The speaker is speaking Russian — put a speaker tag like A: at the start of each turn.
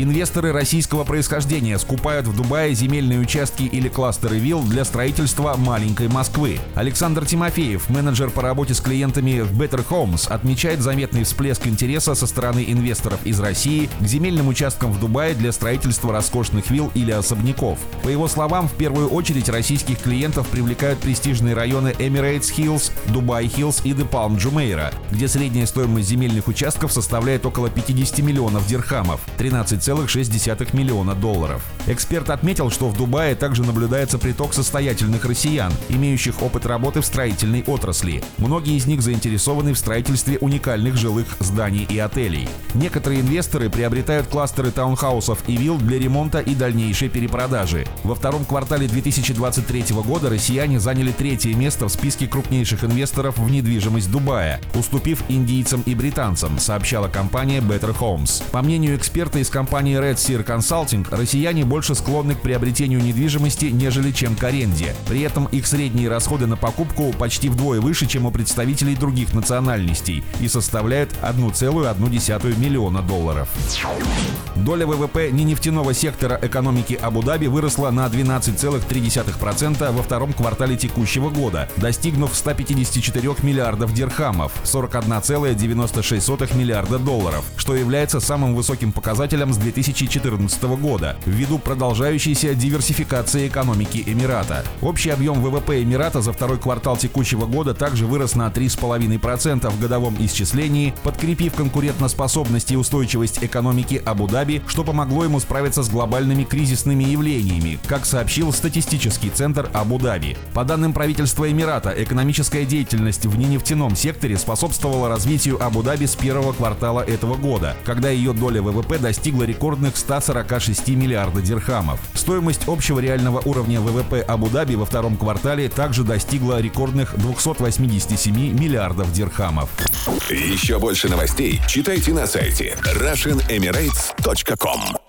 A: Инвесторы российского происхождения скупают в Дубае земельные участки или кластеры вилл для строительства маленькой Москвы. Александр Тимофеев, менеджер по работе с клиентами в Better Homes, отмечает заметный всплеск интереса со стороны инвесторов из России к земельным участкам в Дубае для строительства роскошных вилл или особняков. По его словам, в первую очередь российских клиентов привлекают престижные районы Emirates Hills, Dubai Hills и The Palm Jumeirah, где средняя стоимость земельных участков составляет около 50 миллионов дирхамов, 13 1,6 миллиона долларов. Эксперт отметил, что в Дубае также наблюдается приток состоятельных россиян, имеющих опыт работы в строительной отрасли. Многие из них заинтересованы в строительстве уникальных жилых зданий и отелей. Некоторые инвесторы приобретают кластеры таунхаусов и вилл для ремонта и дальнейшей перепродажи. Во втором квартале 2023 года россияне заняли третье место в списке крупнейших инвесторов в недвижимость Дубая, уступив индийцам и британцам, сообщала компания Better Homes. По мнению эксперта из компании компании Red Sear Consulting россияне больше склонны к приобретению недвижимости, нежели чем к аренде. При этом их средние расходы на покупку почти вдвое выше, чем у представителей других национальностей и составляют 1,1 миллиона долларов. Доля ВВП ненефтяного сектора экономики Абу-Даби выросла на 12,3% во втором квартале текущего года, достигнув 154 миллиардов дирхамов, 41,96 миллиарда долларов, что является самым высоким показателем с 2014 года ввиду продолжающейся диверсификации экономики Эмирата. Общий объем ВВП Эмирата за второй квартал текущего года также вырос на 3,5% в годовом исчислении, подкрепив конкурентоспособность и устойчивость экономики Абу-Даби, что помогло ему справиться с глобальными кризисными явлениями, как сообщил статистический центр Абу-Даби. По данным правительства Эмирата, экономическая деятельность в ненефтяном секторе способствовала развитию Абу-Даби с первого квартала этого года, когда ее доля ВВП достигла рекордных 146 миллиарда дирхамов. Стоимость общего реального уровня ВВП Абу-Даби во втором квартале также достигла рекордных 287 миллиардов дирхамов.
B: Еще больше новостей читайте на сайте RussianEmirates.com